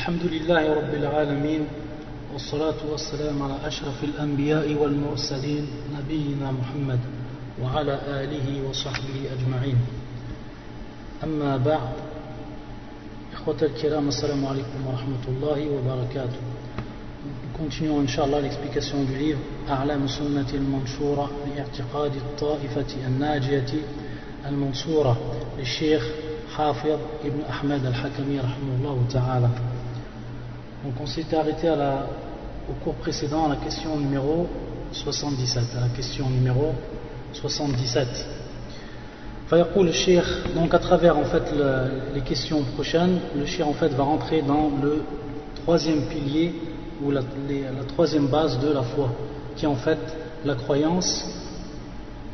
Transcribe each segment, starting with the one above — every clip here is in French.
الحمد لله رب العالمين والصلاة والسلام على أشرف الأنبياء والمرسلين نبينا محمد وعلى آله وصحبه أجمعين. أما بعد إخوة الكرام السلام عليكم ورحمة الله وبركاته. Continuons Inch'Allah l'explication du livre أعلام سنة المنشورة لاعتقاد الطائفة الناجية المنصورة للشيخ حافظ ابن أحمد الحكمي رحمه الله تعالى Donc on s'était arrêté au cours précédent à la question numéro 77, à la question numéro 77. Le shir, donc à travers en fait les questions prochaines, le shir en fait va rentrer dans le troisième pilier ou la, troisième base de la foi, qui est en fait la croyance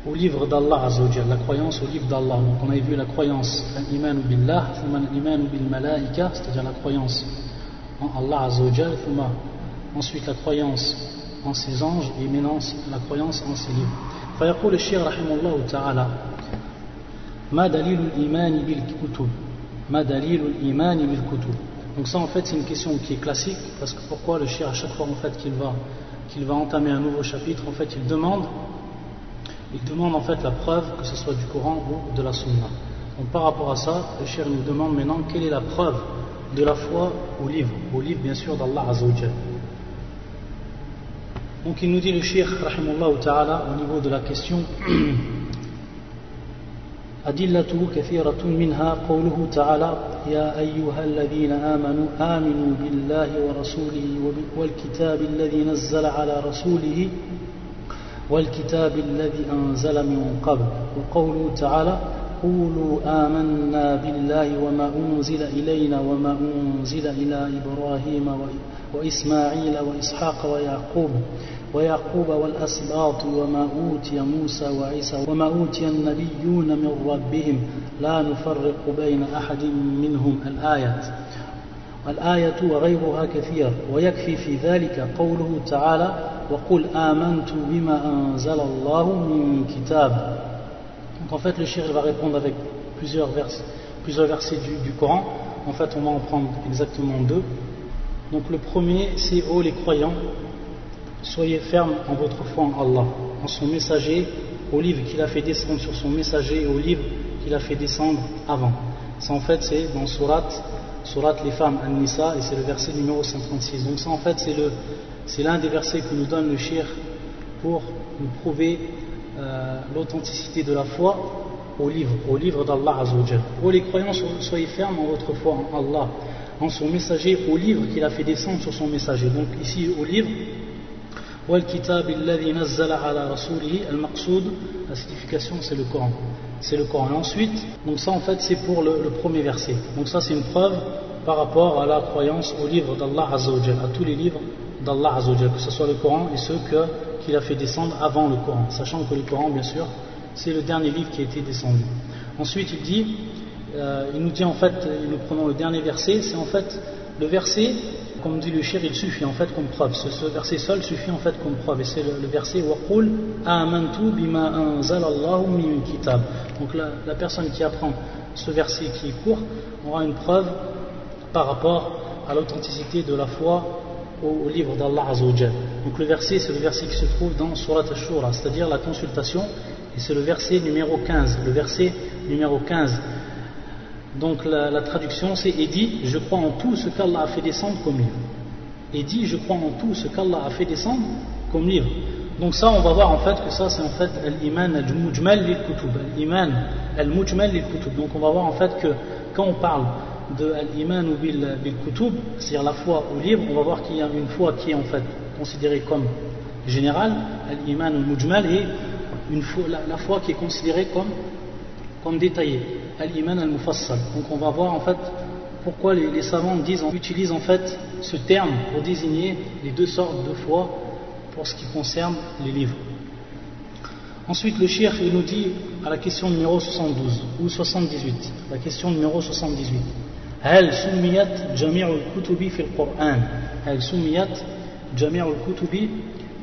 au livre d'Allah la croyance au livre d'Allah. Donc on avait vu la croyance, hein, l'iman billah, l'iman bil malaika, c'est-à-dire la croyance en Allah Azzawajal, ensuite la croyance en ses anges et maintenant la croyance en ses livres. فيقول الشيخ رحمه الله تعالى ما دليل الإيمان بالكتب ما دليل الإيمان بالكتب donc ça en fait c'est une question qui est classique parce que pourquoi le shir à chaque fois en fait qu'il va qu'il va entamer un nouveau chapitre en fait il demande il demande en fait la preuve que ce soit du Coran ou de la Sunna donc par rapport à ça le shir nous demande maintenant quelle est la preuve de la foi au livre au livre bien sûr d'Allah Azzawajal donc il nous dit le shir rahimahullah ta'ala au niveau de la question أدلته كثيرة منها قوله تعالى يا أيها الذين آمنوا آمنوا بالله ورسوله والكتاب الذي نزل على رسوله والكتاب الذي أنزل من قبل وقوله تعالى قولوا آمنا بالله وما أنزل إلينا وما أنزل إلى إبراهيم وإسماعيل وإسحاق ويعقوب ويعقوب والأسباط وما أوتي موسى وعيسى وما أوتي النبيون من ربهم لا نفرق بين أحد منهم الآية الآية وغيرها كثير ويكفي في ذلك قوله تعالى وقل آمنت بما أنزل الله من كتاب Donc en fait le shir va répondre avec plusieurs versets, plusieurs versets du, Coran. En fait on va en prendre exactement deux. Donc le premier c'est ô les croyants Soyez fermes en votre foi en Allah, en son messager, au livre qu'il a fait descendre sur son messager et au livre qu'il a fait descendre avant. Ça en fait c'est dans Surat, Surat les femmes An-Nisa et c'est le verset numéro 136. Donc ça en fait c'est l'un des versets que nous donne le shir pour nous prouver euh, l'authenticité de la foi au livre, au livre d'Allah Azzawajal. Pour les croyants, soyez fermes en votre foi en Allah, en son messager, au livre qu'il a fait descendre sur son messager. Donc ici au livre, والكتاب الذي نزل على رسوله المقصود la signification c'est le Coran c'est le Coran et ensuite donc ça en fait c'est pour le, le, premier verset donc ça c'est une preuve par rapport à la croyance au livre d'Allah Azzawajal à tous les livres d'Allah Azzawajal que ce soit le Coran et ceux qu'il a fait descendre avant le Coran sachant que le Coran bien sûr c'est le dernier livre qui a été descendu ensuite il dit euh, il nous dit en fait nous prenons le dernier verset c'est en fait le verset comme dit le shir, il suffit en fait comme preuve. Ce, verset seul suffit en fait comme preuve. Et c'est le, le, verset Waqul amantu bima anzalallahu min kitab. Donc la, la, personne qui apprend ce verset qui est court aura une preuve par rapport à l'authenticité de la foi au, livre d'Allah Azzawajal. Donc le verset, c'est le verset qui se trouve dans Surat Ash-Shura, c'est-à-dire la consultation. Et c'est le verset numéro 15. Le verset numéro 15 donc la, la traduction c'est et dit je crois en tout ce qu'Allah a fait descendre comme livre. Et dit je crois en tout ce qu'Allah a fait descendre comme livre. Donc ça on va voir en fait que ça c'est en fait l'iman al-mujmal lil-kutub. L'iman al-mujmal lil-kutub. Donc on va voir en fait que quand on parle de l'iman ou bil-kutub, c'est-à-dire la foi au livre, on va voir qu'il y a une foi qui est en fait considérée comme générale, l'iman al-mujmal, et une la, foi qui est considérée comme, comme détaillée al-iman al-mufassal. Donc on va voir en fait pourquoi les, les, savants disent, utilisent en fait ce terme pour désigner les deux sortes de foi pour ce qui concerne les livres. Ensuite le shir il nous dit à la question numéro 72 ou 78, la question numéro 78. هل سميت جميع الكتب في القرآن هل سميت جميع الكتب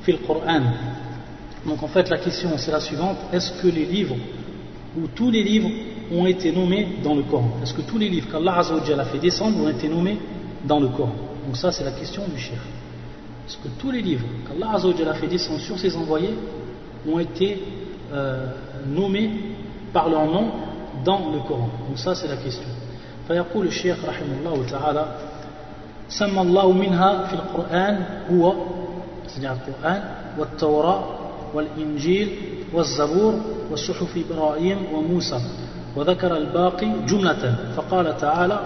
في القرآن Donc en fait la question c'est la suivante, est-ce que les livres ou tous les livres ont été nommés dans le Coran Est-ce que tous les livres qu'Allah a fait descendre ont été nommés dans le Coran Donc ça c'est la question du shir. Est-ce que tous les livres qu'Allah a fait descendre sur ses envoyés ont été euh, nommés par leur nom dans le Coran Donc ça c'est la question. فيقول الشيخ رحمه الله تعالى سمى الله منها في القرآن هو c'est-à-dire القرآن والتوراة والإنجيل والزبور والصحف إبراهيم وموسى وذكر الباقي جملة. فقال تعالى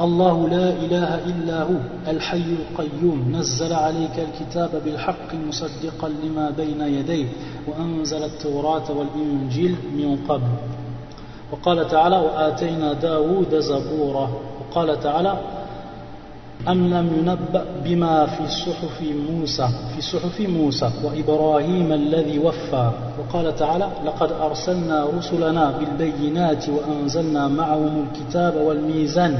الله لا إله إلا هو الحي القيوم نزل عليك الكتاب بالحق مصدقا لما بين يديه وأنزل التوراة والإنجيل من قبل. وقال تعالى وآتينا داود زبورا. وقال تعالى أم لم ينبأ بما في صحف موسى في صحف موسى وإبراهيم الذي وفى. وقال تعالى لقد أرسلنا رسلنا بالبينات وأنزلنا معهم الكتاب والميزان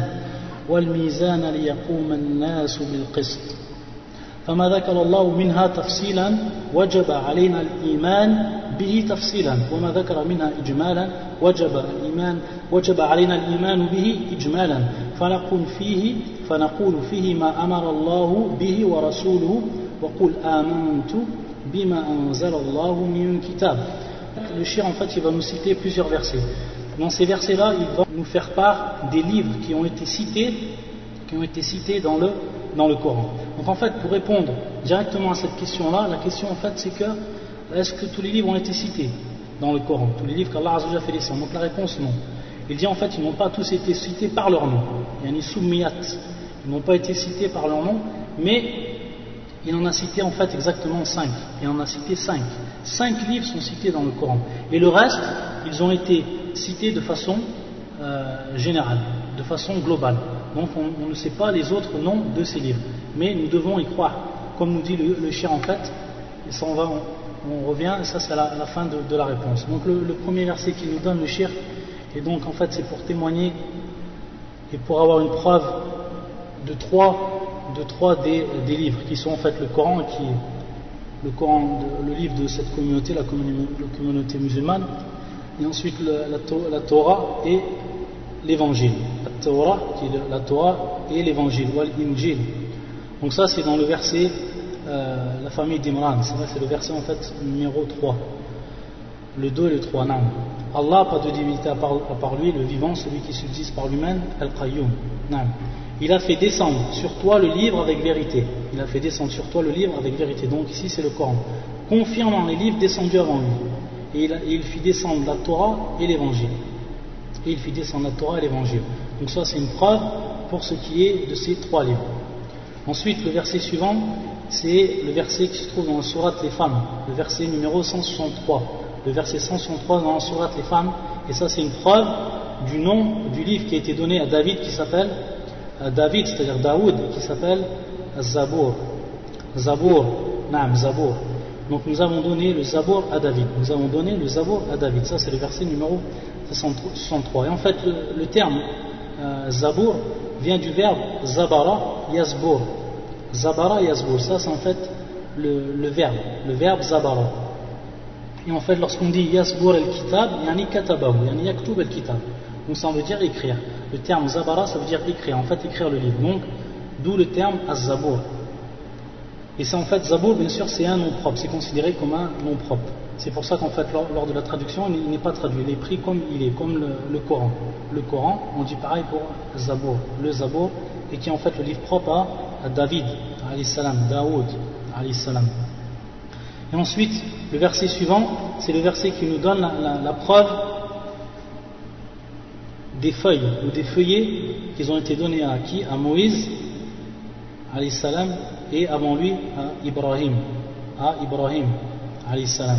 والميزان ليقوم الناس بالقسط. فما ذكر الله منها تفصيلا وجب علينا الإيمان به تفصيلا وما ذكر منها إجمالا وجب الإيمان وجب علينا الإيمان به إجمالا فنقول فيه فنقول فيه ما أمر الله به ورسوله وقل آمنت بما أنزل الله من كتاب Le shir en fait il va nous citer plusieurs versets. Dans ces versets-là, il va nous faire part des livres qui ont été cités, qui ont été cités dans le, dans le Coran. Donc en fait, pour répondre directement à cette question-là, la question en fait c'est que est-ce que tous les livres ont été cités dans le Coran? Tous les livres qu'Allah a fait descendre Donc la réponse non. Il dit en fait ils n'ont pas tous été cités par leur nom. Il y a une soumiyat. Ils n'ont pas été cités par leur nom, mais il en a cité en fait exactement cinq. Il en a cité cinq. Cinq livres sont cités dans le Coran. Et le reste, ils ont été cités de façon euh, générale, de façon globale. Donc on, ne sait pas les autres noms de ces livres. Mais nous devons y croire. Comme nous dit le, le en fait, et ça on va, on revient, et ça c'est la, la, fin de, la réponse. Donc le, premier verset qu'il nous donne, le shir, et donc en fait c'est pour témoigner et pour avoir une preuve de trois, de trois des, livres qui sont en fait le Coran, qui est le, Coran, le livre de cette communauté, la communauté, musulmane, et ensuite la, Torah et l'évangile. La Torah, qui est la Torah et l'évangile, ou l'injil. Donc ça c'est dans le verset euh, la famille d'Imran. C'est le verset en numéro 3. Le 2 et le 3. Non. Allah, pas de divinité à part, lui, le vivant, celui qui subsiste par lui-même, Al-Qayyum. Il a fait descendre sur toi le livre avec vérité. Il a fait descendre sur toi le livre avec vérité. Donc ici c'est le Coran. Confirmant les livres descendus avant lui. Et il, il fit descendre la Torah et l'évangile. Et il fit descendre la Torah et l'évangile. Donc ça c'est une preuve pour ce qui est de ces trois livres. Ensuite, le verset suivant, c'est le verset qui se trouve dans la sourate Les Femmes, le verset numéro 163. Le verset 163 dans la sourate Les Femmes, et ça c'est une preuve du nom du livre qui a été donné à David qui s'appelle David, c'est-à-dire Daoud, qui s'appelle Zabour. Zabour, Naam, Zabour. Donc nous avons donné le Zabour à David. Nous avons donné le Zabour à David. Ça c'est le verset numéro 63. Et en fait le, terme euh, Zabour vient du verbe Zabara Yazbour. Zabara Yazbour, ça c'est en fait le, verbe, le verbe Zabara. Et en fait, lorsqu'on dit Yazbour el-Kitab, yani katabahu, yani yaktub el-Kitab. Donc ça veut dire écrire. Le terme Zabara, ça veut dire écrire, en fait écrire le livre. Donc, d'où le terme Az-Zabour. Et c'est en fait, Zabour, bien sûr, c'est un nom propre, c'est considéré comme un nom propre. C'est pour ça qu'en fait, lors, de la traduction, il n'est pas traduit, il est pris comme il est, comme le, Coran. Le Coran, on dit pareil pour Zabour, le Zabour, et qui est en fait le livre propre à David, salam, Daoud. Et ensuite, le verset suivant, c'est le verset qui nous donne la, preuve des feuilles ou des feuillets qui ont été donnés à qui? À Moïse, salam, et avant lui à Ibrahim, à Ibrahim, salam.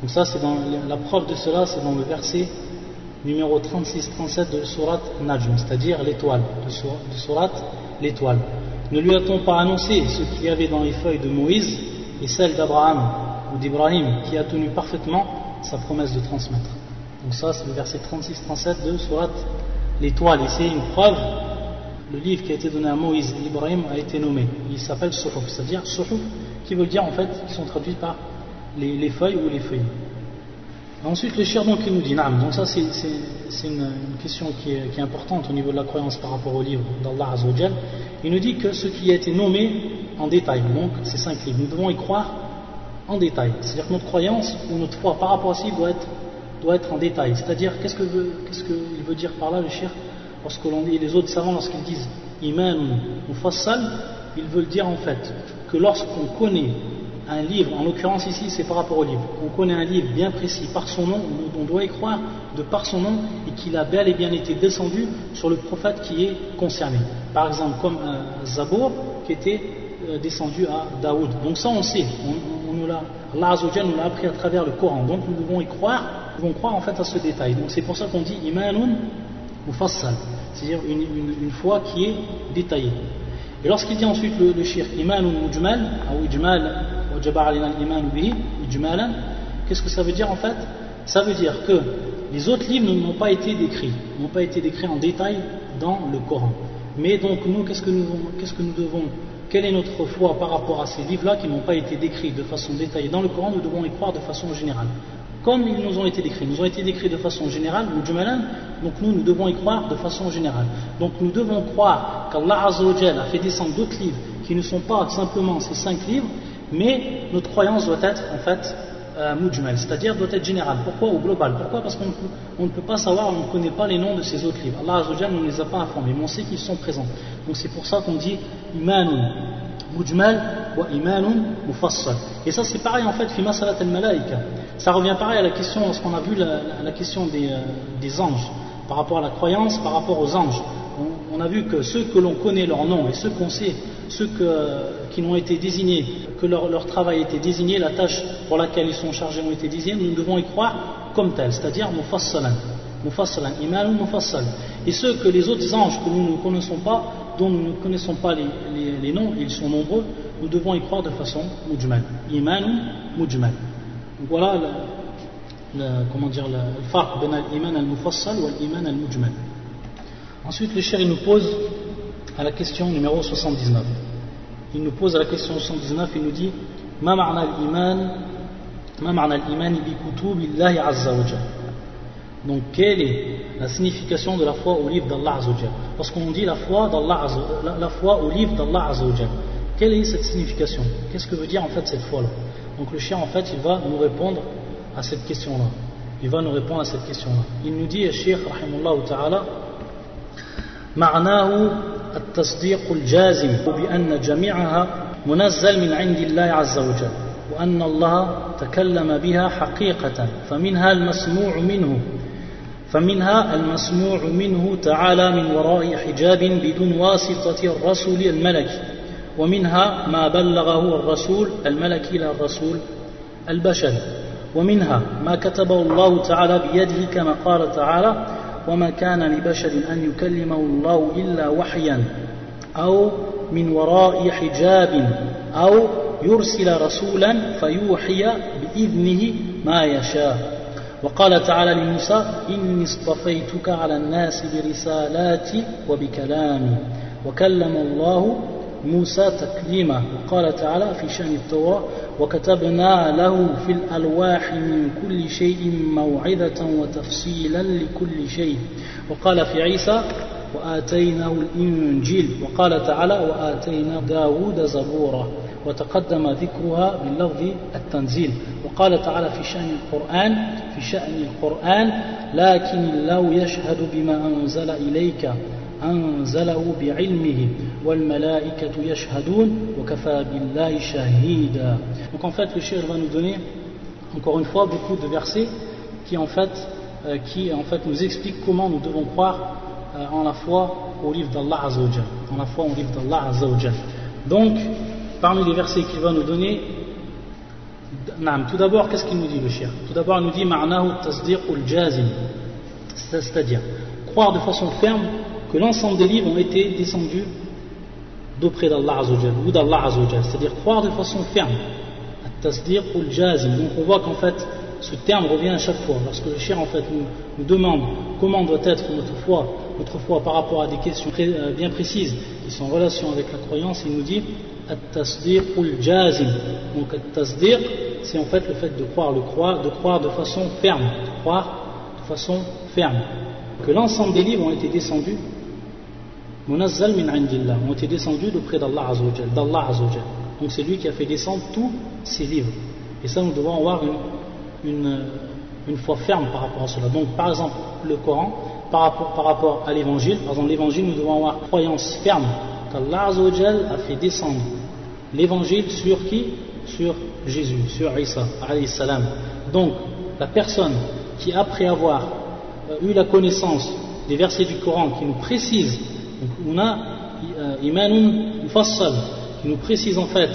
Donc ça, c'est dans la preuve de cela, c'est dans le verset numéro 36-37 de Surat Najm, c'est-à-dire l'étoile, de Surat l'étoile. Ne lui a-t-on pas annoncé ce qu'il y avait dans les feuilles de Moïse et celles d'Abraham ou d'Ibrahim qui a tenu parfaitement sa promesse de transmettre? Donc ça c'est le verset 36-37 de Surat l'étoile et c'est une preuve le livre qui a été donné à Moïse et Ibrahim a été nommé. Il s'appelle Suhuf, c'est-à-dire Suhuf qui veut dire en fait, qui sont traduits par les, feuilles ou les feuilles. Ensuite, le il nous dit, donc ça c'est une, question qui est, importante au niveau de la croyance par rapport au livre d'Allah Azzawajal. Il nous dit que ce qui a été nommé en détail, donc ces cinq livres, nous devons y croire en détail. C'est-à-dire que notre croyance ou notre foi par rapport à ce doit être, doit être en détail. C'est-à-dire, qu'est-ce qu'il veut, dire par là le shir? Lorsque l'on les autres savants, lorsqu'ils disent iman ou fassal, ils veulent dire en fait que lorsqu'on connaît un livre, en l'occurrence ici c'est par rapport au livre, on connaît un livre bien précis par son nom, on doit y croire de par son nom et qu'il a bel et bien été descendu sur le prophète qui est concerné. Par exemple comme un Zabour qui était euh, descendu à Daoud. Donc ça on sait, on, nous l'a, nous l'a appris à travers le Coran. Donc nous devons y croire, nous devons croire en fait à ce détail. Donc c'est pour ça qu'on dit imanun ou fassal, c'est-à-dire une, foi qui est détaillée. Et lorsqu'il dit ensuite le, le shirk iman ou mujmal, ou ijmal Qu'est-ce que ça veut dire en fait? Ça veut dire que les autres livres n'ont pas été décrits, n'ont pas été décrits en détail dans le Coran. Mais donc nous, qu'est-ce que nous, devons Quelle est notre foi par rapport à ces livres-là qui n'ont pas été décrits de façon détaillée dans le Coran? Nous devons y croire de façon générale. Comme ils nous ont été décrits, ils nous ont été décrits de façon générale, donc nous, nous devons y croire de façon générale. Donc nous devons croire qu'Allah a fait descendre d'autres livres qui ne sont pas simplement ces cinq livres, mais notre croyance doit être en fait euh, c'est-à-dire doit être générale. Pourquoi Ou globale? Pourquoi? Parce qu'on ne peut pas savoir, on ne connaît pas les noms de ces autres livres. Allah Azzawajal ne les a pas informés, mais on sait qu'ils sont présents. Donc c'est pour ça qu'on dit imanun mujmal wa imanun mufassal. Et ça c'est pareil en fait, fima salat al-malaika. Ça revient pareil à la question, lorsqu'on a vu la, question des, euh, des anges, par rapport à la croyance, par rapport aux anges on, a vu que ceux que l'on connaît leur nom et ceux qu'on sait, ceux qui ont été désignés, que leur, travail a été désigné, la tâche pour laquelle ils sont chargés ont été désignés, nous devons y croire comme tel, c'est-à-dire mufassalan, mufassalan, iman ou mufassal. Et ceux que les autres anges que nous ne connaissons pas, dont nous ne connaissons pas les, noms, ils sont nombreux, nous devons y croire de façon mujmal, iman ou mujmal. voilà le, comment dire, le farq ben al-iman al-mufassal ou al-iman al-mujmal. Ensuite, le cher, nous pose à la question numéro 79. Il nous pose à la question 79, il nous dit Ma ma'na al-iman Ma ma'na al-iman bi kutubillahi azza wa Donc, quelle est la signification de la foi au livre d'Allah azza wa Lorsqu'on dit la foi, d'Allah la, foi au livre d'Allah azza wa quelle est cette signification Qu'est-ce que veut dire en fait cette foi-là Donc, le cher, en fait, il va nous répondre à cette question-là. Il va nous répondre à cette question-là. Il nous dit, Cheikh, rahimullah ta'ala, معناه التصديق الجازم بأن جميعها منزل من عند الله عز وجل وأن الله تكلم بها حقيقة فمنها المسموع منه فمنها المسموع منه تعالى من وراء حجاب بدون واسطة الرسول الملكي ومنها ما بلغه الرسول الملكي إلى الرسول البشري ومنها ما كتبه الله تعالى بيده كما قال تعالى وما كان لبشر أن يكلمه الله إلا وحيا أو من وراء حجاب أو يرسل رسولا فيوحي بإذنه ما يشاء. وقال تعالى لموسى إني اصطفيتك على الناس برسالاتي وبكلامي. وكلم الله موسى تكليما وقال تعالى في شأن التوراة وكتبنا له في الألواح من كل شيء موعظة وتفصيلا لكل شيء. وقال في عيسى وآتيناه الإنجيل. وقال تعالى وآتينا داود زبورا. وتقدم ذكرها باللفظ التنزيل. وقال تعالى في شأن القرآن في شأن القرآن لكن الله يشهد بما أنزل إليك. أنزله بعلمه والملائكة يشهدون وكفى بالله شهيدا Donc en fait le shir va nous donner encore une fois beaucoup de versets qui en fait, euh, qui, en fait nous expliquent comment nous devons croire euh, en la foi au livre d'Allah Azzawajal en la foi au livre d'Allah Azzawajal donc parmi les versets qu'il va nous donner tout d'abord qu'est-ce qu'il nous dit le shir tout d'abord il nous dit ma'nahu tasdiqul jazim c'est-à-dire croire de façon ferme que l'ensemble des livres ont été descendus d'auprès d'Allah Azzawajal ou d'Allah Azzawajal, c'est-à-dire croire de façon ferme. Tasdir ou jazim. Donc on voit qu'en fait ce terme revient à chaque fois. Lorsque le cher en fait nous, demande comment doit être notre foi, notre foi par rapport à des questions euh, bien précises qui sont en relation avec la croyance, il nous dit at-tasdir ou jazim. Donc at-tasdir c'est en fait le fait de croire, le croire, de croire de façon ferme, de croire de façon ferme. Que l'ensemble des livres ont été descendus, munazzal min indillah, ont été descendus d'auprès d'Allah Azzawajal, d'Allah Azzawajal. Donc c'est lui qui a fait descendre tous ces livres. Et ça, nous devons avoir une, une, foi ferme par rapport à cela. Donc par exemple, le Coran, par rapport, par rapport à l'évangile, par exemple l'évangile, nous devons avoir croyance ferme qu'Allah Azzawajal a fait descendre l'évangile sur qui? Sur Jésus, sur Isa, salam. Donc, la personne qui, après avoir euh, eu la connaissance des versets du Coran qui nous précisent, on a euh, imanun mufassal, qui nous précise en fait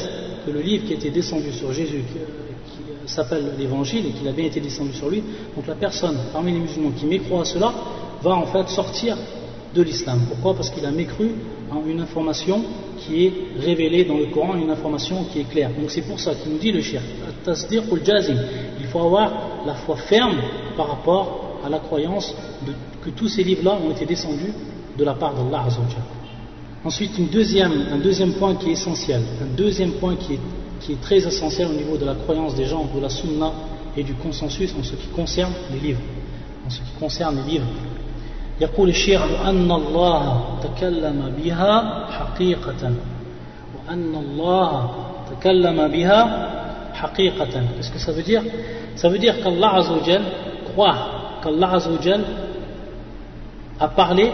que le livre qui a été descendu sur Jésus, qui, euh, s'appelle l'évangile et qu'il a bien été descendu sur lui, donc la personne parmi les musulmans qui mécroit à cela va en fait sortir de l'islam. Pourquoi? Parce qu'il a mécru en une information qui est révélée dans le Coran, une information qui est claire. Donc c'est pour ça qu'il nous dit le shirk. Il faut avoir la foi ferme par rapport à la croyance que tous ces livres-là ont été descendus de la part d'Allah Ensuite, une deuxième, un deuxième point qui est essentiel, un deuxième point qui est, qui est très essentiel au niveau de la croyance des gens, de la sunna et du consensus en ce qui concerne les livres. En ce qui concerne les livres. يقول الشيخ وأن الله تكلم بها حقيقة وأن الله تكلم بها حقيقة Qu'est-ce que ça veut dire Ça veut dire qu'Allah Azzawajal croit qu'Allah Azzawajal a parlé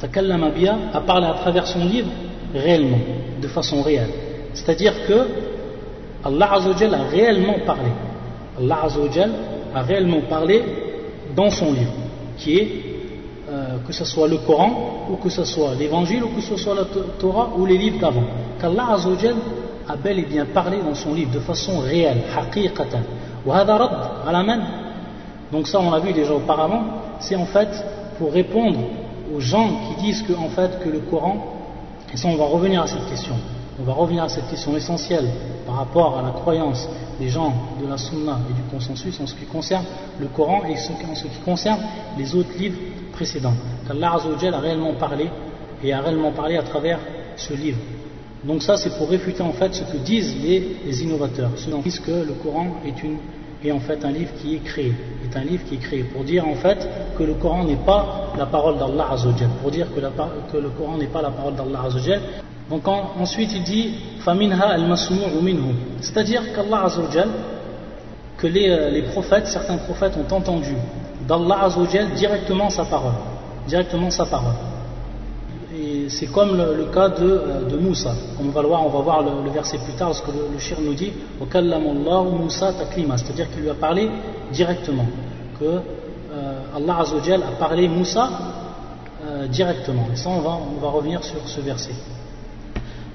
takallama biha a parlé à travers son livre réellement, de façon réelle. C'est-à-dire que Allah Azzawajal a réellement parlé. Allah Azzawajal a réellement parlé dans son livre qui est euh, que ce soit le Coran ou que ce soit l'évangile ou que ce soit la Torah ou les livres d'avant qu'Allah Azzawajal a bel et bien parlé dans son livre de façon réelle haqiqatan donc ça on l'a vu déjà auparavant c'est en fait pour répondre aux gens qui disent que, en fait, que le Coran et ça on va revenir à cette question on va revenir à cette question essentielle par rapport à la croyance des gens de la Sunna et du consensus en ce qui concerne le Coran et en ce qui concerne les autres livres précédents. Qu'Allah a réellement parlé et a réellement parlé à travers ce livre. Donc ça c'est pour réfuter en fait ce que disent les, innovateurs, ceux qui disent que le Coran est, une, est en fait un livre qui est créé, est un livre qui est créé, pour dire en fait que le Coran n'est pas la parole d'Allah pour dire que, le Coran n'est pas la parole d'Allah donc ensuite il dit C'est-à-dire qu'Allah Azzawajal, que les, euh, les, prophètes, certains prophètes ont entendu d'Allah Azzawajal directement sa parole. Directement sa parole. Et c'est comme le, cas de, euh, de, Moussa. on va voir, on va voir le, verset plus tard, parce que le, shir nous dit Moussa taklima, c'est-à-dire qu'il lui a parlé directement. Que euh, Allah a parlé Moussa directement. Et ça, on va, on va revenir sur ce verset.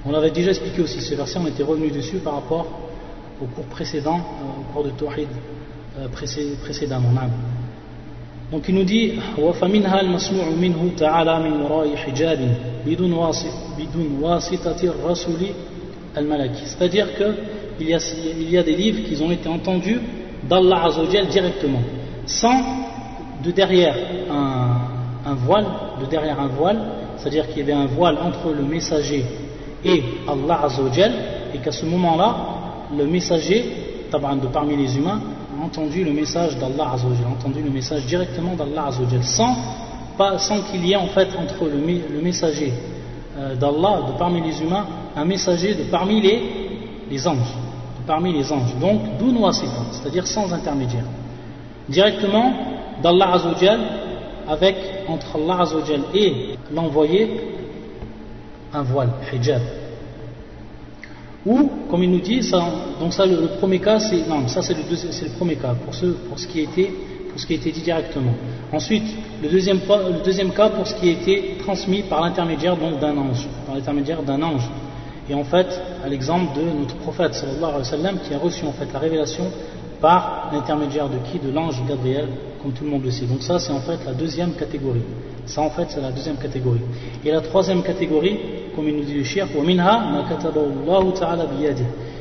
On avait déjà expliqué aussi ce verset, on était revenu dessus par rapport au cours précédent, euh, au cours de Tawhid euh, précédemment. Donc il nous dit وَفَمِنْهَا الْمَسْمُعُ مِنْهُ تَعَالَى مِنْ وَرَاءِ حِجَابٍ بِدُونْ وَاسِطَةِ الرَّسُولِ الْمَلَكِ C'est-à-dire qu'il y, a, il y a des livres qui ont été entendus d'Allah Azzawajal directement, sans de derrière un, un voile, de derrière un voile, c'est-à-dire qu'il y avait un voile entre le messager et Allah Azzawajal, et qu'à ce moment-là, le messager, de parmi les humains, a entendu le message d'Allah Azzawajal, entendu le message directement d'Allah Azzawajal, sans, sans qu'il y ait en fait entre le, messager euh, d'Allah, de parmi les humains, un messager de parmi les, les anges, de parmi les anges. Donc, c'est-à-dire sans intermédiaire. Directement d'Allah Azzawajal, avec entre Allah Azzawajal et l'envoyé, un voile, hijab. Ou, comme il nous dit, donc ça le, premier cas, c'est non, ça c'est le, premier cas pour ce, pour ce qui a été, pour ce qui a été dit directement. Ensuite, le deuxième, le deuxième cas pour ce qui a été transmis par l'intermédiaire d'un ange, par l'intermédiaire d'un ange. Et en fait, à l'exemple de notre prophète sallallahu alayhi wa sallam qui a reçu en fait la révélation par l'intermédiaire de qui? De l'ange Gabriel, comme tout le monde le sait. Donc ça, c'est en fait la deuxième catégorie. Ça, en fait, c'est la deuxième catégorie. Et la troisième catégorie, comme il nous dit le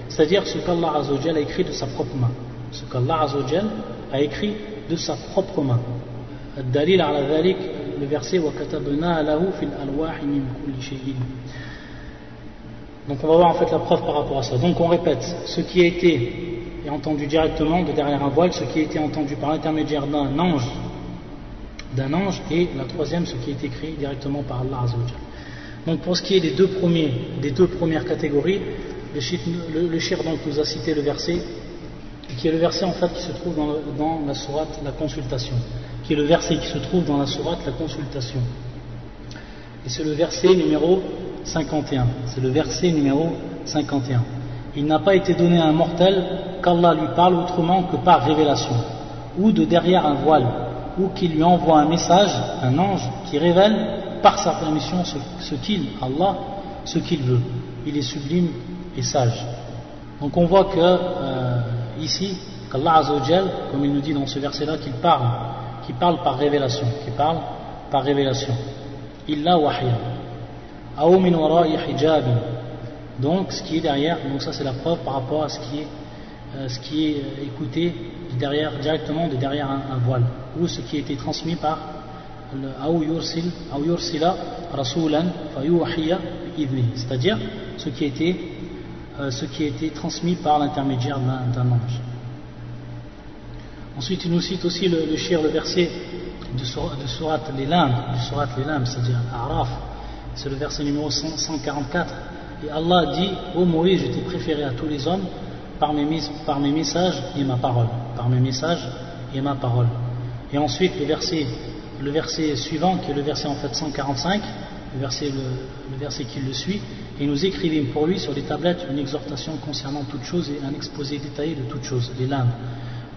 c'est-à-dire ce qu'Allah a écrit de sa propre main. Ce qu'Allah a écrit de sa propre main. Verset Donc on va voir en fait la preuve par rapport à ça. Donc on répète, ce qui a été entendu directement de derrière un voile, ce qui a été entendu par l'intermédiaire d'un ange, d'un ange, et la troisième, ce qui est écrit directement par Allah Azzawajal. Donc pour ce qui est des deux, premiers, des deux premières catégories, le shir, donc nous a cité le verset, qui est le verset en fait qui se trouve dans, dans la sourate la consultation, qui est le verset qui se trouve dans la sourate la consultation. Et c'est le verset numéro 51. C'est le verset numéro 51. Il n'a pas été donné à un mortel qu'Allah lui parle autrement que par révélation, ou de derrière un voile, ou qu'il lui envoie un message, un ange, qui révèle par sa permission ce, qu'il, Allah, ce qu'il veut. Il est sublime et sage. Donc on voit que euh, ici, qu'Allah Azzawajal, comme il nous dit dans ce verset-là, qu'il parle, qu'il parle par révélation, qu'il parle par révélation. Illa wahya. Donc, ce qui est derrière, donc ça c'est la preuve par rapport à ce qui est, euh, ce qui est euh, écouté derrière, directement de derrière un, voile, ou ce qui a été transmis par c'est-à-dire ce qui a été euh, ce qui a été transmis par l'intermédiaire d'un ange. Ensuite, il nous cite aussi le, verset de, de Surat du Surat c'est-à-dire Araf, c'est le verset numéro 144. Et Allah dit Ô Moïse, je t'ai préféré à tous les hommes par mes, par mes messages et ma parole. Par mes messages et ma parole. Et ensuite, le verset, le verset suivant, qui est le verset en fait 145, le verset, qui le suit, et nous écrivîmes pour lui sur les tablettes une exhortation concernant toutes choses et un exposé détaillé de toutes choses, les lames.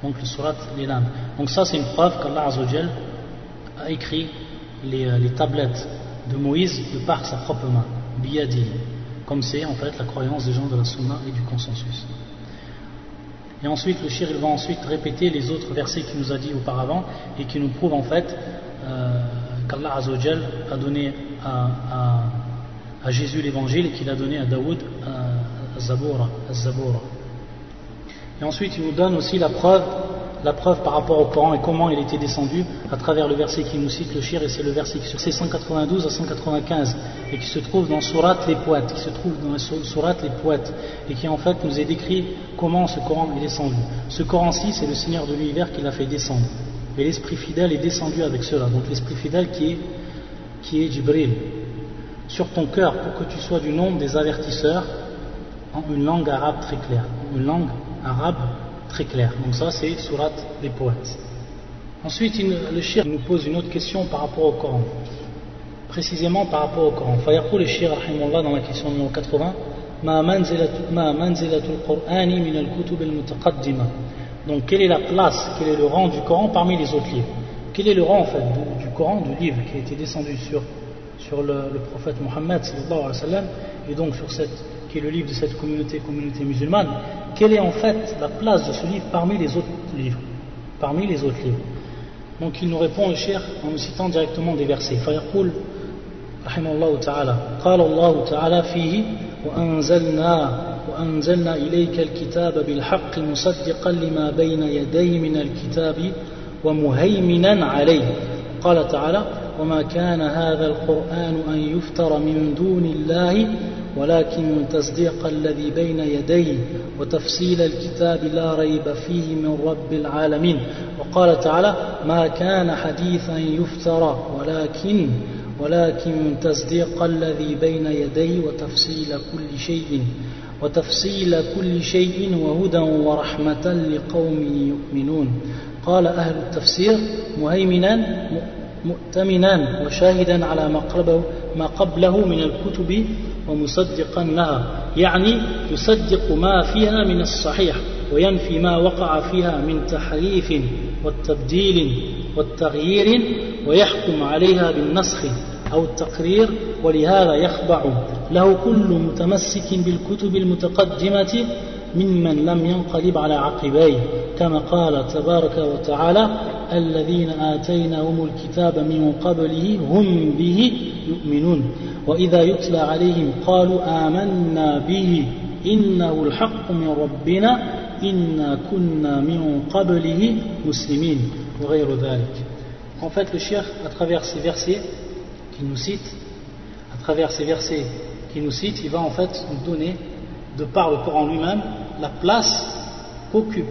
Donc le surat, les lames. Donc ça, c'est une preuve qu'Allah a écrit les, euh, les tablettes de Moïse de par sa propre main, biyadi, comme c'est en fait la croyance des gens de la Sunna et du consensus. Et ensuite, le shir il va ensuite répéter les autres versets qu'il nous a dit auparavant et qui nous prouvent en fait euh, qu'Allah a donné à, à, Jésus l'évangile qu'il a donné à Daoud à, à Zabura. Et ensuite, il nous donne aussi la preuve la preuve par rapport au Coran et comment il était descendu à travers le verset qui nous cite le shir et c'est le verset qui sur 192 à 195 et qui se trouve dans Surat les poètes, qui se trouve dans Surat les poètes et qui en fait nous est décrit comment ce Coran est descendu. Ce Coran-ci, c'est le Seigneur de l'univers qui l'a fait descendre. Et l'Esprit fidèle est descendu avec cela. Donc l'Esprit fidèle qui est, qui est Jibril sur ton cœur pour que tu sois du nombre des avertisseurs en une langue arabe très claire. Une langue arabe très clair. Donc ça c'est surat des poètes. Ensuite le shir nous pose une autre question par rapport au Coran. Précisément par rapport au Coran. Fayaqul le shir dans la question numéro 80 donc quelle est la place, quel est le rang du Coran parmi les autres livres Quel est le rang en fait du, Coran, du livre qui a été descendu sur, sur le, prophète Mohammed et donc sur cette, qui est le livre de cette communauté, communauté musulmane quelle est en fait la place de ce livre parmi les autres livres Parmi les autres livres. Donc il nous répond le cher en nous citant directement des versets. فيقول رحمه الله تعالى قال الله تعالى فيه وأنزلنا وأنزلنا إليك الكتاب بالحق مصدقا لما بين يديه من الكتاب ومهيمنا عليه. قال تعالى وما كان هذا القرآن أن يفتر من دون الله ولكن تصديق الذي بين يديه وتفصيل الكتاب لا ريب فيه من رب العالمين. وقال تعالى ما كان حديثا يفترى ولكن ولكن تصديق الذي بين يديه وتفصيل كل شيء. وتفصيل كل شيء وهدى ورحمة لقوم يؤمنون. قال أهل التفسير مهيمنا مؤتمنا وشاهدا على ما قبله, ما قبله من الكتب ومصدقا لها. يعني يصدق ما فيها من الصحيح وينفي ما وقع فيها من تحريف والتبديل والتغيير ويحكم عليها بالنسخ. أو التقرير ولهذا يخضع له كل متمسك بالكتب المتقدمة ممن لم ينقلب على عقبيه. كما قال تبارك وتعالى الذين آتيناهم الكتاب من قبله هم به يؤمنون. وإذا يتلى عليهم قالوا آمنا به إنه الحق من ربنا إنا كنا من قبله مسلمين وغير ذلك. En fait, le cheikh, à travers ces versets qu'il nous cite, à travers ces versets qu'il nous cite, il va en fait nous donner, de par le Coran lui-même, la place qu'occupe,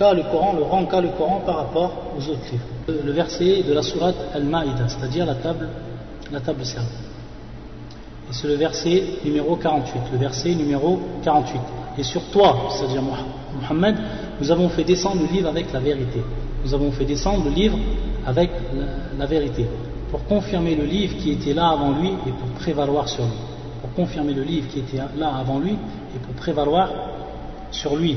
le Coran, le rang qu'a le Coran par rapport aux autres livres. Le verset de la sourate Al-Ma'ida, c'est-à-dire la table, la table serve. Et c'est le verset numéro 48, le verset numéro 48. Et sur toi, c'est-à-dire Mohammed, nous avons fait descendre le livre avec la vérité. Nous avons fait descendre le livre avec la, vérité, pour confirmer le livre qui était là avant lui et pour prévaloir sur lui. Pour confirmer le livre qui était là avant lui et pour prévaloir sur lui.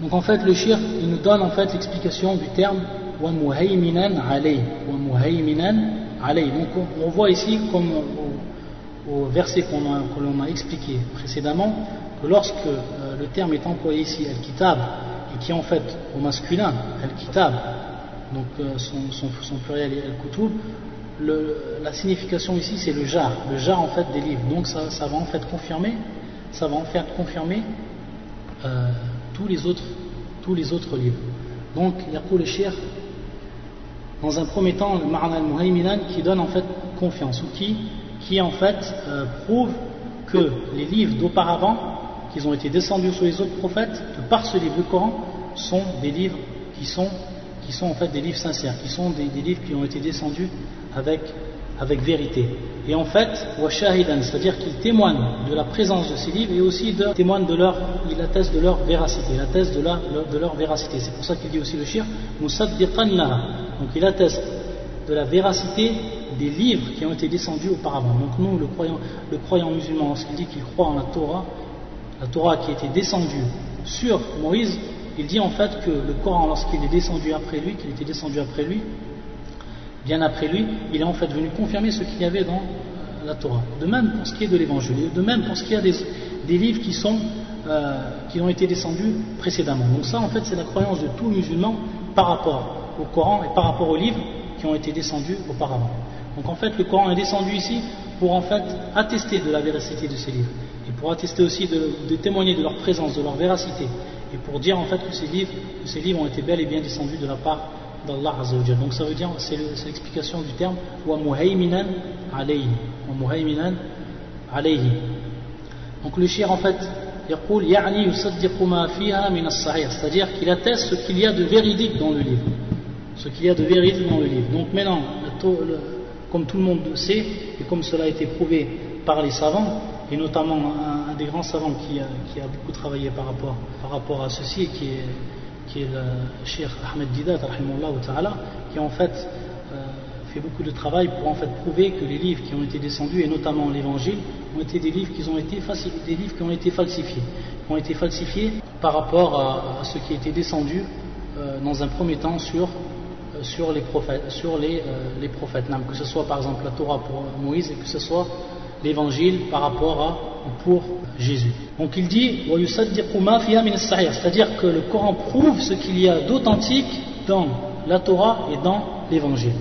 Donc en fait, le shir, il nous donne en fait l'explication du terme wa muhayminan alayh. Donc on voit ici, comme au, verset qu'on l'on a expliqué précédemment, que lorsque euh, le terme est employé ici, al-kitab, et qui en fait au masculin, al-kitab, donc euh, son, pluriel est al-kutub, la signification ici c'est le jar, le jar en fait des livres. Donc ça, va en fait confirmer, ça va en fait confirmer euh, tous les autres, tous les autres livres. Donc, le Shir, dans un premier temps, le Ma'ana al-Muhayminan qui donne en fait confiance, ou qui, qui en fait prouve que les livres d'auparavant, qui ont été descendus sur les autres prophètes, que par ce livre, le Coran, sont des livres qui sont, qui sont en fait des livres sincères, qui sont des, livres qui ont été descendus avec avec vérité. Et en fait, c'est-à-dire qu'il témoigne de la présence de ces livres et aussi de, témoigne de leur, il atteste de leur véracité, il atteste de, de leur véracité. C'est pour ça qu'il dit aussi le shir, Donc il atteste de la véracité des livres qui ont été descendus auparavant. Donc nous, le croyant, le croyant musulman, lorsqu'il dit qu'il croit en la Torah, la Torah qui a été descendue sur Moïse, il dit en fait que le Coran, lorsqu'il est descendu après lui, qu'il était descendu après lui, bien après lui, il est en fait venu confirmer ce qu'il y avait dans la Torah. De même pour ce qui est de l'évangile, de même pour ce qui est des, des livres qui, sont, euh, qui ont été descendus précédemment. Donc ça en fait c'est la croyance de tout musulman par rapport au Coran et par rapport aux livres qui ont été descendus auparavant. Donc en fait le Coran est descendu ici pour en fait attester de la véracité de ces livres et pour attester aussi de, de témoigner de leur présence, de leur véracité et pour dire en fait que ces livres, que ces livres ont été bel et bien descendus de la part d'Allah Azzawajal. Donc ça veut dire, c'est l'explication du terme wa muhayminan alayhi. Wa muhayminan alayhi. Donc le shir en fait, يقول يعني يصدق ما فيها من الصحيح c'est-à-dire qu'il atteste ce qu'il y a de véridique dans le livre ce qu'il y a de véridique dans le livre donc maintenant comme tout le monde le sait et comme cela a été prouvé par les savants et notamment un, des grands savants qui a, beaucoup travaillé par rapport, à ceci qui est qui est le Cheikh Ahmed Didat, qui en fait euh, fait beaucoup de travail pour en fait prouver que les livres qui ont été descendus, et notamment l'Évangile, ont été des livres qui ont été des livres qui ont été falsifiés, qui ont été falsifiés par rapport à, ce qui a été descendu euh, dans un premier temps sur euh, les prophètes, sur les prophètes, que ce soit par exemple la Torah pour Moïse et que ce soit l'évangile par rapport à pour Jésus. Donc il dit c'est-à-dire que le Coran prouve ce qu'il y a d'authentique dans la Torah et dans l'évangile.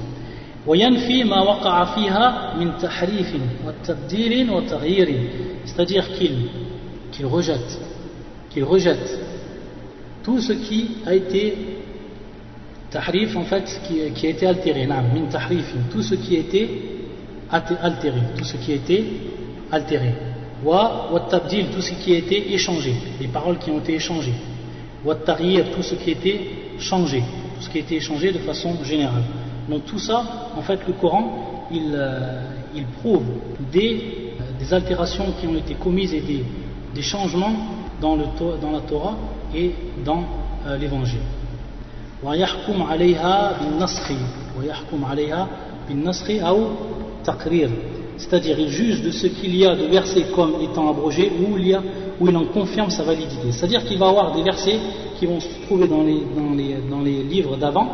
c'est-à-dire qu'il rejette qu'il rejette tout ce qui a été tahrif en fait qui, qui a été altéré tout ce qui a été altéré, tout ce qui a été altéré. Wa, tabdil, tout ce qui a été échangé, les paroles qui ont été échangées. Wa tout ce qui a été changé, tout ce qui a été échangé de façon générale. Donc tout ça, en fait, le Coran, il, euh, il prouve des, euh, des, altérations qui ont été commises et des, des changements dans, le, dans, la Torah et dans euh, l'Évangile. ويحكم عليها بالنسخ ويحكم عليها بالنسخ أو c'est-à-dire il juge de ce qu'il y a de versets comme étant abrogés ou il, y a, où il en confirme sa validité. C'est-à-dire qu'il va avoir des versets qui vont se trouver dans les, dans les, dans les livres d'avant,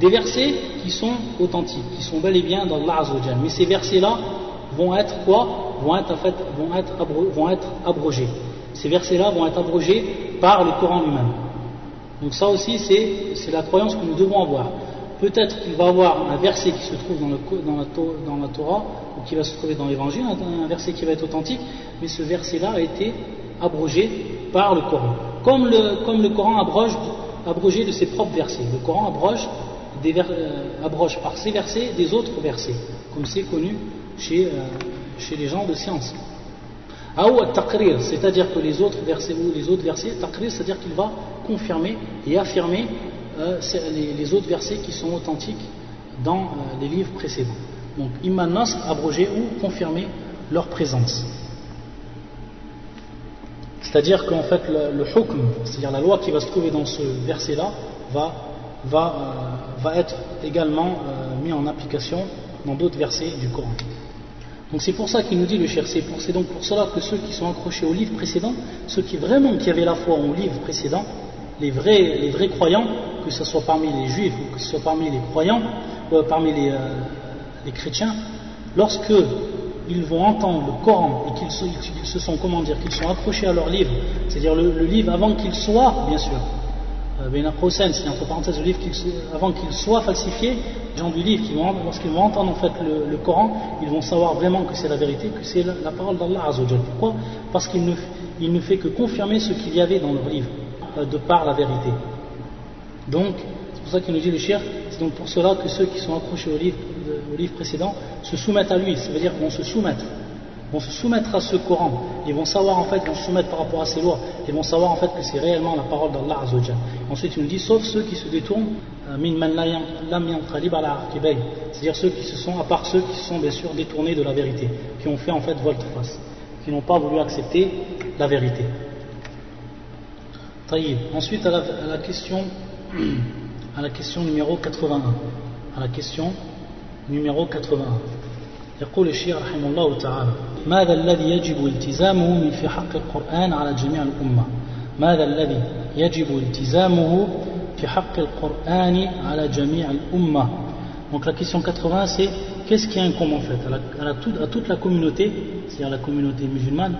des versets qui sont authentiques, qui sont bel et bien dans l'Azawajal. Mais ces versets-là vont être quoi? Vont être, fait, vont, être vont être abrogés. Ces versets-là vont être abrogés par le Coran lui-même. Donc ça aussi, c'est la croyance que nous devons avoir peut-être qu'il va avoir un verset qui se trouve dans, la, Torah ou qui va se trouver dans l'Évangile, un, verset qui va être authentique, mais ce verset-là a été abrogé par le Coran. Comme le, Coran abroge abroger de ses propres versets. Le Coran euh, abroge par ses versets des autres versets, comme c'est connu chez, euh, les gens de science. taqrir, c'est-à-dire que les autres versets ou les autres versets, taqrir, c'est-à-dire qu'il va confirmer et affirmer euh, les, autres versets qui sont authentiques dans les livres précédents. Donc, immanas, abroger ou confirmer leur présence. C'est-à-dire qu'en fait, le, le hukm, c'est-à-dire la loi qui va se trouver dans ce verset-là, va, va, euh, va être également euh, mis en application dans d'autres versets du Coran. Donc c'est pour ça qu'il nous dit le cher, c'est donc pour cela que ceux qui sont accrochés au livre précédent, ceux qui vraiment qui avaient la foi au livre précédent, les vrais, croyants, que ce soit parmi les juifs ou que ce soit parmi les croyants, euh, parmi les, les chrétiens, lorsque ils vont entendre le Coran et qu'ils se, sont, comment dire, qu'ils sont accrochés à leur livre, c'est-à-dire le, livre avant qu'il soit, bien sûr, euh, ben c'est entre parenthèses le livre avant qu'il soit falsifié, les gens du livre, lorsqu'ils vont entendre en fait le, Coran, ils vont savoir vraiment que c'est la vérité, que c'est la, parole d'Allah. Pourquoi? Parce qu'il ne, fait que confirmer ce qu'il y avait dans leur livre, euh, de par la vérité. Donc, c'est pour ça qu'il nous dit le shir, c'est donc pour cela que ceux qui sont accrochés au livre au livre précédent, se soumettent à lui. Ça veut dire vont se soumettre. vont se soumettre à ce Coran. Ils vont savoir en fait, vont se soumettre par rapport à ses lois. Ils vont savoir en fait que c'est réellement la parole d'Allah Azzawajal. Ensuite, il nous dit, sauf ceux qui se détournent, euh, c'est-à-dire ceux qui se sont, à part ceux qui se sont bien sûr détournés de la vérité, qui ont fait en fait volte-face, qui n'ont pas voulu accepter la vérité. Ensuite, à la, à la question, à la question numéro 81. À la question numéro 81 يقول الشيخ رحمه الله تعالى ماذا الذي يجب التزامه من في حق القرآن على جميع الأمة ماذا الذي يجب التزامه في حق القرآن على جميع الأمة Donc la question 80 c'est qu'est-ce qui incombe en fait à, la, à, la, à toute la communauté, c'est-à-dire la communauté musulmane,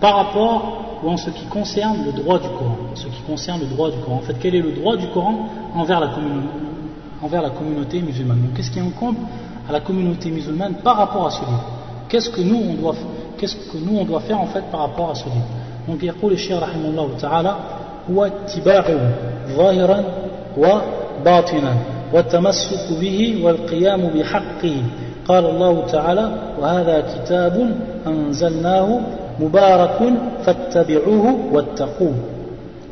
par rapport ou en ce qui concerne le droit du Coran, ce qui concerne le droit du Coran. En fait, quel est le droit du Coran envers la, communauté envers la communauté musulmane. Donc qu'est-ce qui incombe à la communauté musulmane par rapport à ce livre Qu'est-ce que nous on doit qu'est-ce que nous on doit faire en fait par rapport à ce livre Donc يقول الشيخ رحمه الله تعالى هو اتباعه ظاهرا وباطنا والتمسك به والقيام بحقه قال الله تعالى وهذا كتاب أنزلناه مبارك فاتبعوه واتقوه.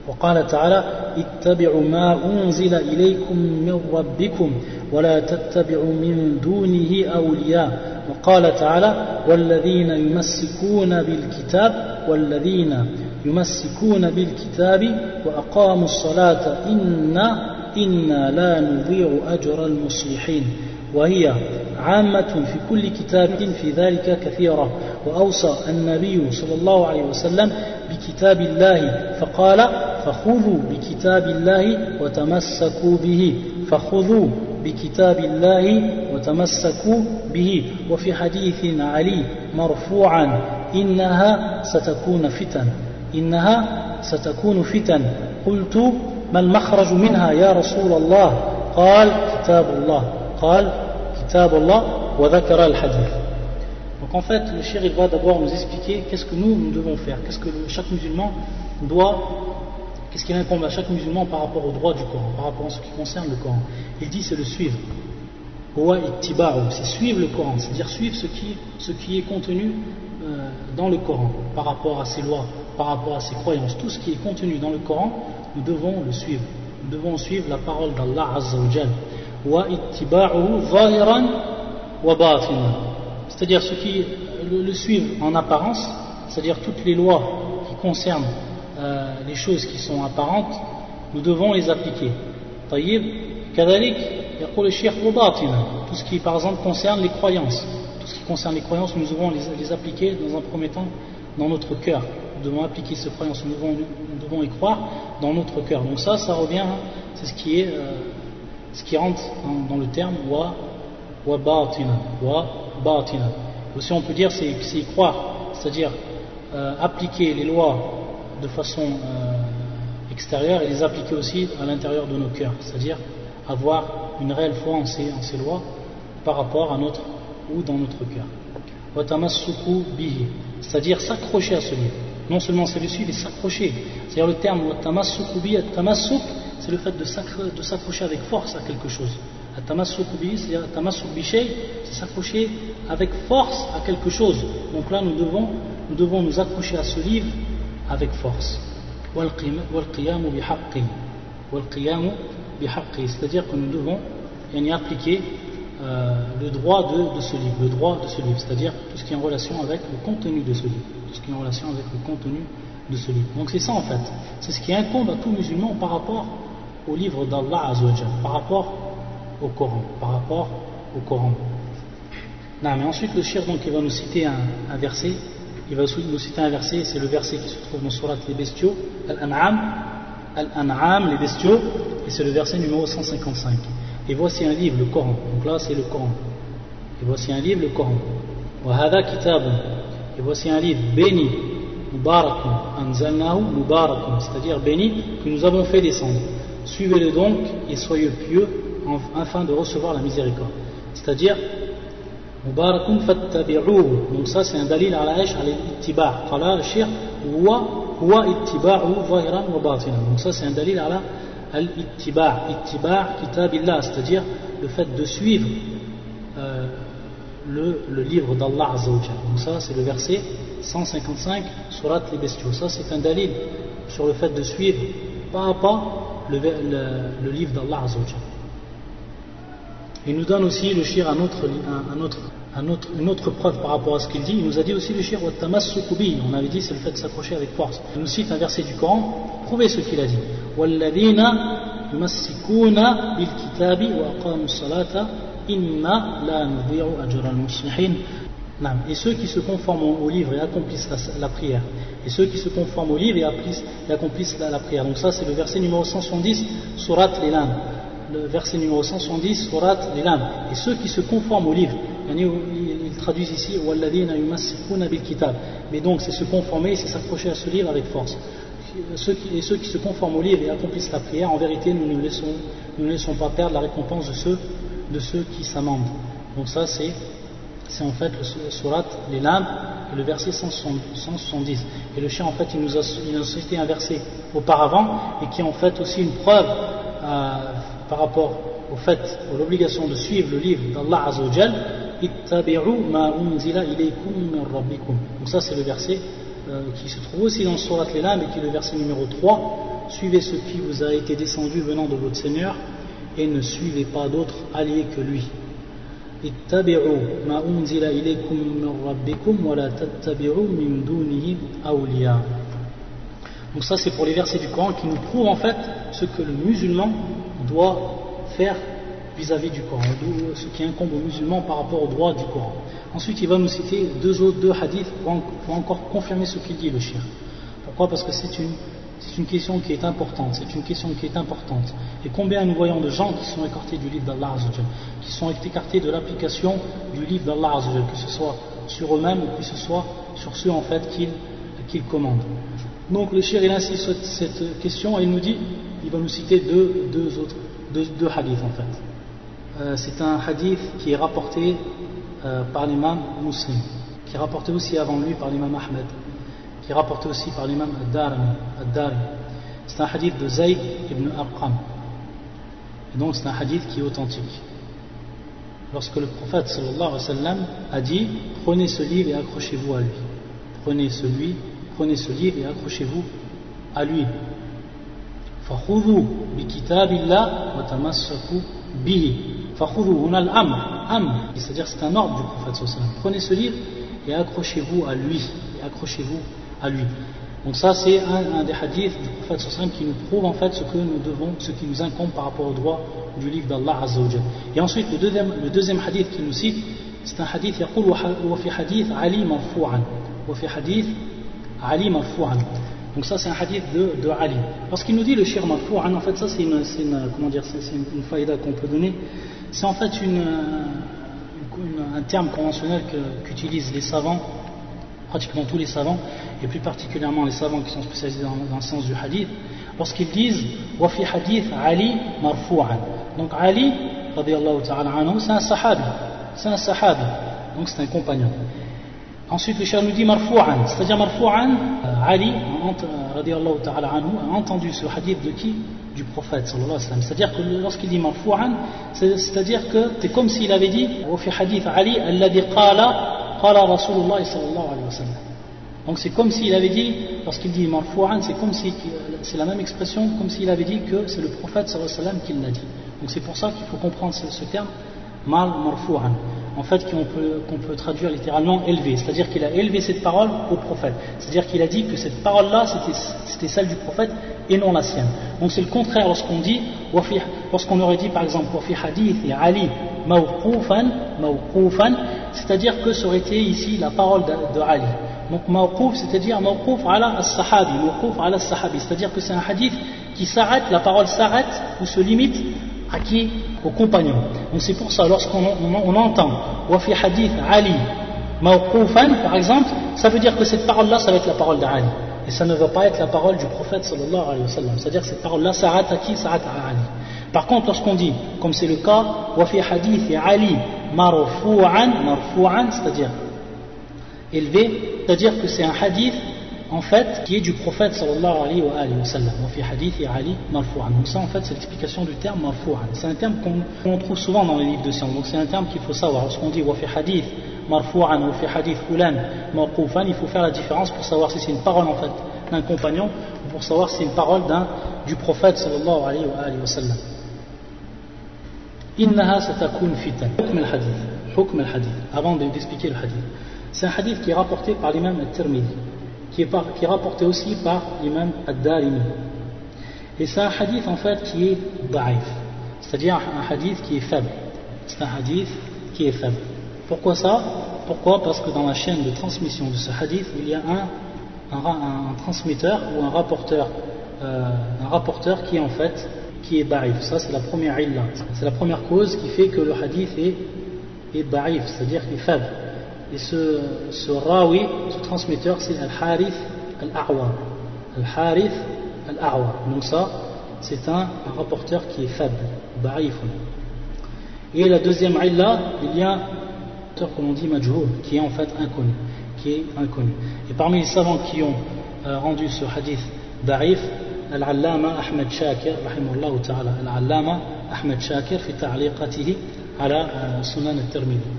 وقال تعالى اتبعوا ما أنزل إليكم من ربكم ولا تتبعوا من دونه أولياء. وقال تعالى والذين يمسكون بالكتاب والذين يمسكون بالكتاب وأقاموا الصلاة إنا إنا لا نضيع أجر المصلحين. وهي عامة في كل كتاب في ذلك كثيرة. وأوصى النبي صلى الله عليه وسلم بكتاب الله فقال فخذوا بكتاب الله وتمسكوا به. فخذوا بكتاب الله وتمسكوا به. وفي حديث علي مرفوعا إنها ستكون فتن. إنها ستكون فتن. قلت ما المخرج منها يا رسول الله؟ قال كتاب الله. قال كتاب الله وذكر الحديث Donc en fait, le shir il va d'abord nous expliquer qu'est-ce que nous, nous devons faire, qu'est-ce que chaque musulman doit Qu'est-ce qui incombe à chaque musulman par rapport au droit du Coran, par rapport à ce qui concerne le Coran Il dit c'est le suivre. C'est suivre le Coran, c'est-à-dire suivre ce qui, ce qui est contenu euh, dans le Coran, par rapport à ses lois, par rapport à ses croyances. Tout ce qui est contenu dans le Coran, nous devons le suivre. Nous devons suivre la parole d'Allah Azzawajal. C'est-à-dire ce qui le, le suivre en apparence, c'est-à-dire toutes les lois qui concernent euh, les choses qui sont apparentes, nous devons les appliquer. طيب كذلك يقول الشيخ وباطنا tout ce qui par exemple concerne les croyances tout ce qui concerne les croyances nous devons les, les appliquer dans un premier temps dans notre cœur nous devons appliquer ces croyances nous devons, nous devons y croire dans notre cœur donc ça ça revient hein, c'est ce qui est euh, ce qui rentre dans, le terme wa wa batina wa batina aussi on peut dire c'est croire c'est-à-dire euh, appliquer les lois de façon euh, extérieure et les appliquer aussi à l'intérieur de nos cœurs, c'est-à-dire avoir une réelle foi en ces, lois par rapport à notre ou dans notre cœur. C'est-à-dire s'accrocher à ce livre. Non seulement c'est le suivre, mais s'accrocher. C'est-à-dire le terme tamassuk c'est le fait de s'accrocher avec force à quelque chose. C'est s'accrocher avec force à quelque chose. Donc là, nous devons nous, devons nous accrocher à ce livre avec force. C'est-à-dire que nous devons y appliquer euh, le droit de, ce livre, le droit de ce livre, c'est-à-dire tout ce qui est en relation avec le contenu de ce livre, tout ce qui est en relation avec le contenu de ce livre. Donc c'est ça en fait, c'est ce qui incombe à tout musulman par rapport au livre d'Allah par rapport au Coran, par rapport au Coran. Non, mais ensuite le shir donc il va nous citer un, verset, il va nous citer un verset, c'est le verset qui se trouve dans Surat les bestiaux, Al-An'am, Al-An'am, les bestiaux, et c'est le verset numéro 155. Et voici un livre, le Coran. Donc là, c'est le Coran. Et voici un livre, le Coran. Et voici un livre béni, c'est-à-dire béni, que nous avons fait descendre. Suivez-le donc et soyez pieux afin de recevoir la miséricorde. C'est-à-dire, Mubarakun fattabi'uhu. Donc ça, c'est un dalil à la hache, à l'ittiba'. Qala le huwa, huwa ittiba'u wa. Donc ça, c'est un dalil à la al-ittiba', ittiba' c'est-à-dire le fait de suivre euh, le, le, livre d'Allah Azzawajal. Donc ça, c'est le verset 155, surat les bestiaux. Ça, c'est un dalil sur le fait de suivre pas à pas le, livre d'Allah. Il nous donne aussi le shir une autre preuve par rapport à ce qu'il dit. Il nous a dit aussi le shir On avait dit c'est le fait de s'accrocher avec force. Il nous cite un verset du Coran. Prouvez ce qu'il a dit. Et ceux qui se conforment au livre et accomplissent la, prière. Et ceux qui se conforment au livre et accomplissent, la, prière. Donc ça c'est le verset numéro 170, Surat l'Elam le verset numéro 170, Surat l'Ilam. Et ceux qui se conforment au livre, ils traduisent ici Mais donc, c'est se conformer, c'est s'approcher à ce livre avec force. Et ceux qui se conforment au livre et accomplissent la prière, en vérité, nous ne laissons, nous ne laissons pas perdre la récompense de ceux, de ceux qui s'amendent. Donc, ça, c'est, c'est en fait le Surat l'Ilam, le verset 170. Et le chien, en fait, il nous a, cité un verset auparavant, et qui est en fait aussi une preuve. Euh, par rapport au fait, à l'obligation de suivre le livre d'Allah Azzawajal, donc ça c'est le verset euh, qui se trouve aussi dans Surat Lela, mais qui est le verset numéro 3. Suivez ce qui vous a été descendu venant de votre Seigneur et ne suivez pas d'autres alliés que lui. Donc ça c'est pour les versets du Coran qui nous prouvent en fait ce que le musulman doit faire vis-à-vis du Coran, ce qui incombe aux musulmans par rapport au droit du Coran. Ensuite, il va nous citer deux autres deux hadiths pour, encore confirmer ce qu'il dit, le chien. Pourquoi? Parce que c'est une, c'est une question qui est importante, c'est une question qui est importante. Et combien nous voyons de gens qui sont écartés du livre d'Allah qui sont écartés de l'application du livre d'Allah que ce soit sur eux-mêmes ou que ce soit sur ceux en fait qu'ils commandent. Donc le shir il insiste sur cette question et il nous dit, il va nous citer deux, autres, deux, deux hadiths en fait. Euh, c'est un hadith qui est rapporté euh, par l'imam muslim, qui est rapporté aussi avant lui par l'imam Ahmed, qui est rapporté aussi par l'imam Ad-Dari. C'est un hadith de Zayd ibn Arqam. Et donc c'est un hadith qui est authentique. Lorsque le prophète sallallahu alayhi wa sallam a dit Prenez ce livre et accrochez-vous à lui. Prenez celui prenez ce livre et accrochez-vous à lui. c'est-à-dire c'est un ordre du prophète prenez ce livre et accrochez-vous à lui accrochez-vous à lui donc ça c'est un, des hadiths du prophète qui nous prouve en fait ce que nous devons ce qui nous incombe par rapport au droit du livre d'Allah et ensuite le deuxième, le deuxième hadith qu'il nous cite c'est un hadith يقول وفي حديث علي مرفوعا وفي حديث Ali marfou'an. Donc ça c'est un hadith de, de Ali. Parce qu'il nous dit le shir marfou'an, en fait ça c'est une, une, comment dire, c'est une, une faïda qu'on peut donner. C'est en fait une, un terme conventionnel qu'utilisent les savants, pratiquement tous les savants, et plus particulièrement les savants qui sont spécialisés dans, le sens du hadith, lorsqu'ils disent Wafi hadith Ali marfou'an. Donc Ali, c'est un sahabi. C'est un sahabi. Donc c'est un compagnon. Ensuite, le cher nous dit marfou'an, c'est-à-dire marfou'an, euh, Ali, radiallahu ta'ala a entendu ce hadith de qui? Du prophète C'est-à-dire que lorsqu'il dit marfou'an, c'est-à-dire que c'est comme s'il avait dit au hadith Ali alladhi qala Donc c'est comme s'il avait dit, lorsqu'il dit marfou'an, c'est comme si c'est la même expression comme s'il avait dit que c'est le prophète sallallahu alayhi wa qui l'a dit. Donc c'est pour ça qu'il faut comprendre ce, terme mal marfou'an en fait qu'on peut, qu'on peut traduire littéralement élevé, c'est-à-dire qu'il a élevé cette parole au prophète, c'est-à-dire qu'il a dit que cette parole-là c'était celle du prophète et non la sienne. Donc c'est le contraire lorsqu'on dit, lorsqu'on aurait dit par exemple wafi hadith et Ali c'est-à-dire que ça aurait été ici la parole de. Donc c'est-à-dire mawquf ala as-sahabi, mawquf ala as-sahabi, c'est-à-dire que c'est un hadith qui s'arrête, la parole s'arrête ou se limite à qui? Aux compagnons. Donc c'est pour ça, lorsqu'on on, entend Wafi hadith Ali mawqufan, par exemple, ça veut dire que cette parole-là, ça va être la parole d'Ali. Et ça ne va pas être la parole du prophète sallallahu alayhi wa sallam. C'est-à-dire que cette parole-là s'arrête à qui? S'arrête à Ali. Par contre, lorsqu'on dit, comme c'est le cas, Wafi hadith Ali marfu'an, marfu'an, c'est-à-dire élevé, c'est-à-dire que c'est un hadith en fait, qui est du prophète sallallahu alayhi wa, alayhi wa sallam. fi hadith Ali marfou'an. Donc ça, en fait, c'est l'explication du terme marfou'an. C'est un terme qu'on trouve souvent dans les livres de science. Donc c'est un terme qu'il faut savoir. Lorsqu'on dit wa fi hadith marfou'an ou fi hadith fulan marfoufan, il faut faire la différence pour savoir si c'est une parole en fait d'un compagnon ou pour savoir si c'est une parole d'un du prophète sallallahu alayhi wa, alayhi wa sallam. Innaha satakun fitan. Hukm al-hadith. Avant d'expliquer le hadith. C'est un hadith qui est rapporté par l'imam al-Tirmidhi, qui, est, rapporté aussi par l'imam al-Darimi. Et c'est un hadith en fait qui est da'if, c'est-à-dire un hadith qui est faible. C'est un hadith qui est faible. Pourquoi ça? Pourquoi? Parce que dans la chaîne de transmission de ce hadith, il y a un, un, transmetteur ou un rapporteur, euh, un rapporteur qui est en fait qui est da'if. Ça c'est la première illa. C'est la première cause qui fait que le hadith est, est da'if, c'est-à-dire qu'il est faible. Et ce, ce rawi, ce transmetteur, c'est Al-Harith Al-A'wa. Al-Harith Al-A'wa. Donc ça, c'est un, rapporteur qui est faible, ba'ifun. Et la deuxième illa, il y a un rapporteur que l'on dit majhul, qui est en fait inconnu. Qui est inconnu. Et parmi les savants qui ont euh, rendu ce hadith da'if, Al-Allama Ahmed Shakir, rahimahullah ta'ala, Al-Allama Ahmed Shakir, fi ta'liqatihi ala euh, Sunan al-Tirmidhi.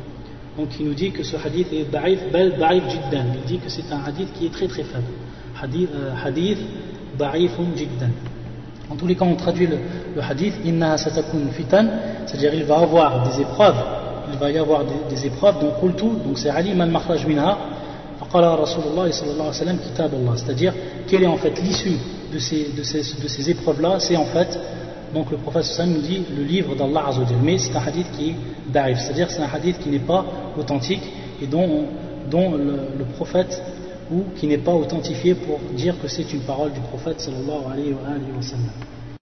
Donc il nous dit que ce hadith est da'if, bel da'if jiddan. Il dit que c'est un hadith qui est très très faible. Hadith, euh, hadith da'ifun jiddan. En tous les cas, on traduit le, le hadith inna satakun fitan, c'est-à-dire il va avoir des épreuves, il va y avoir des, des épreuves, donc qultu, donc c'est Ali man makhraj minha, faqala Rasulullah sallallahu alayhi wa sallam kitab Allah, c'est-à-dire quelle est en fait l'issue de ces, épreuves-là, c'est en fait donc le prophète Sam nous dit le livre d'Allah Azzawajal. Mais c'est un hadith qui est c'est-à-dire c'est un hadith qui n'est pas authentique et dont, dont le, prophète ou qui n'est pas authentifié pour dire que c'est une parole du prophète sallallahu alayhi wa sallam.